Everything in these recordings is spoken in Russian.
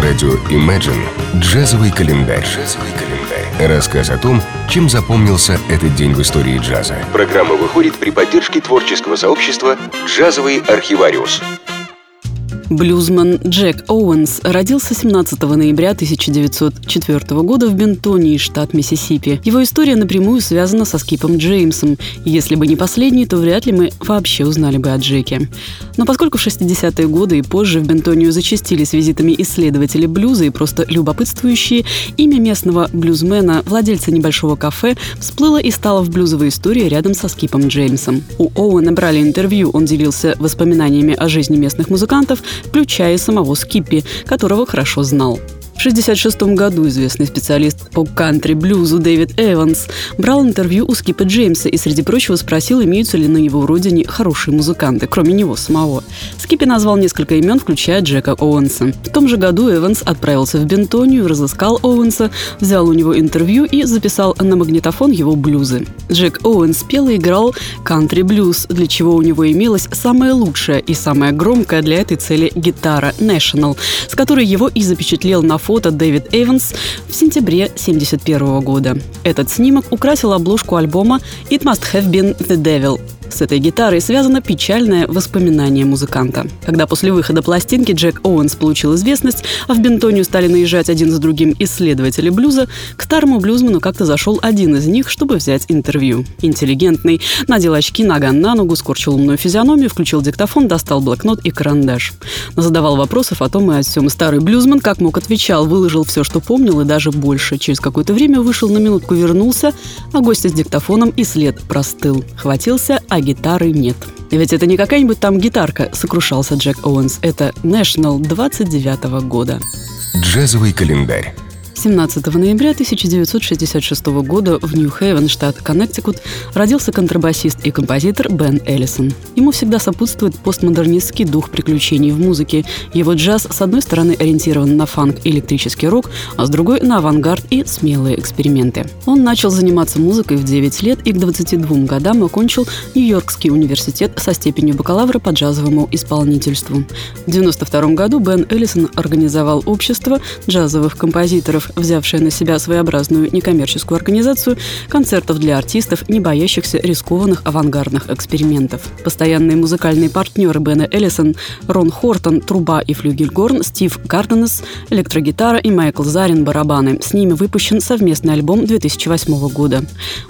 На радио Imagine джазовый календарь. Джазовый календарь. Рассказ о том, чем запомнился этот день в истории джаза. Программа выходит при поддержке творческого сообщества «Джазовый архивариус». Блюзман Джек Оуэнс родился 17 ноября 1904 года в Бентонии, штат Миссисипи. Его история напрямую связана со Скипом Джеймсом. Если бы не последний, то вряд ли мы вообще узнали бы о Джеке. Но поскольку в 60-е годы и позже в Бентонию зачастились визитами исследователи блюза и просто любопытствующие, имя местного блюзмена, владельца небольшого кафе, всплыло и стало в блюзовой истории рядом со Скипом Джеймсом. У Оуэна брали интервью, он делился воспоминаниями о жизни местных музыкантов, включая самого Скиппи, которого хорошо знал. В 1966 году известный специалист по кантри-блюзу Дэвид Эванс брал интервью у Скипа Джеймса и, среди прочего, спросил, имеются ли на его родине хорошие музыканты, кроме него самого. Скиппи назвал несколько имен, включая Джека Оуэнса. В том же году Эванс отправился в Бентонию, разыскал Оуэнса, взял у него интервью и записал на магнитофон его блюзы. Джек Оуэнс пел и играл кантри-блюз, для чего у него имелась самая лучшая и самая громкая для этой цели гитара National, с которой его и запечатлел на фото фото Дэвид Эванс в сентябре 1971 года. Этот снимок украсил обложку альбома «It Must Have Been the Devil», с этой гитарой связано печальное воспоминание музыканта. Когда после выхода пластинки Джек Оуэнс получил известность, а в Бентонию стали наезжать один за другим исследователи блюза, к старому блюзману как-то зашел один из них, чтобы взять интервью. Интеллигентный, надел очки наган на ногу, скорчил умную физиономию, включил диктофон, достал блокнот и карандаш. Задавал вопросов о том и о всем. Старый блюзман как мог отвечал, выложил все, что помнил и даже больше. Через какое-то время вышел на минутку, вернулся, а гость с диктофоном и след простыл. Хватился, а гитары нет. Ведь это не какая-нибудь там гитарка, сокрушался Джек Оуэнс. Это National 29 -го года. Джазовый календарь. 17 ноября 1966 года в Нью-Хейвен, штат Коннектикут, родился контрабасист и композитор Бен Эллисон. Ему всегда сопутствует постмодернистский дух приключений в музыке. Его джаз, с одной стороны, ориентирован на фанк и электрический рок, а с другой – на авангард и смелые эксперименты. Он начал заниматься музыкой в 9 лет и к 22 годам окончил Нью-Йоркский университет со степенью бакалавра по джазовому исполнительству. В 1992 году Бен Эллисон организовал общество джазовых композиторов взявшая на себя своеобразную некоммерческую организацию концертов для артистов, не боящихся рискованных авангардных экспериментов. Постоянные музыкальные партнеры Бена Эллисон, Рон Хортон, труба и флюгельгорн, Стив Гарденес, электрогитара и Майкл Зарин, барабаны. С ними выпущен совместный альбом 2008 года.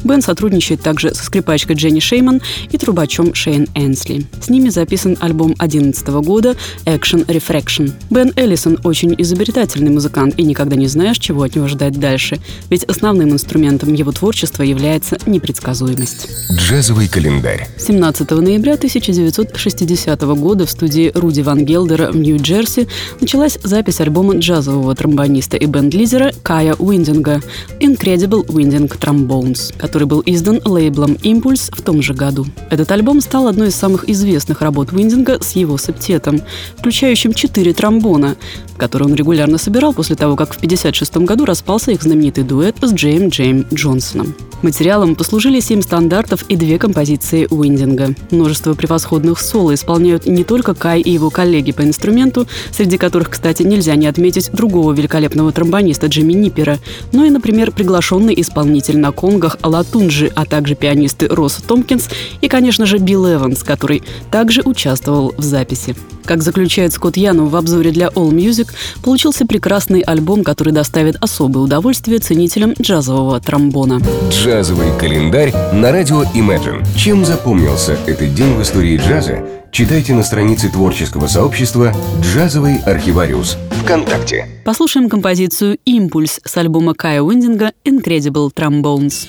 Бен сотрудничает также со скрипачкой Дженни Шейман и трубачом Шейн Энсли. С ними записан альбом 2011 года «Action Refraction». Бен Эллисон очень изобретательный музыкант и никогда не знаешь, чего от него ждать дальше, ведь основным инструментом его творчества является непредсказуемость. Джазовый календарь. 17 ноября 1960 года в студии Руди Ван Гелдера в Нью-Джерси началась запись альбома джазового тромбониста и бенд-лидера Кая Уиндинга «Incredible Winding Trombones», который был издан лейблом «Импульс» в том же году. Этот альбом стал одной из самых известных работ Уиндинга с его септетом, включающим четыре тромбона, который он регулярно собирал после того, как в 1956 году распался их знаменитый дуэт с Джейм Джейм Джонсоном. Материалом послужили семь стандартов и две композиции Уиндинга. Множество превосходных соло исполняют не только Кай и его коллеги по инструменту, среди которых, кстати, нельзя не отметить другого великолепного тромбониста Джимми Ниппера, но и, например, приглашенный исполнитель на конгах Алатунджи, а также пианисты Росс Томпкинс и, конечно же, Билл Эванс, который также участвовал в записи. Как заключает Скотт Яну в обзоре для All Music, получился прекрасный альбом, который доставит особое удовольствие ценителям джазового тромбона. Джазовый календарь на радио Imagine. Чем запомнился этот день в истории джаза, читайте на странице творческого сообщества «Джазовый архивариус» ВКонтакте. Послушаем композицию «Импульс» с альбома Кая Уиндинга «Incredible Trombones».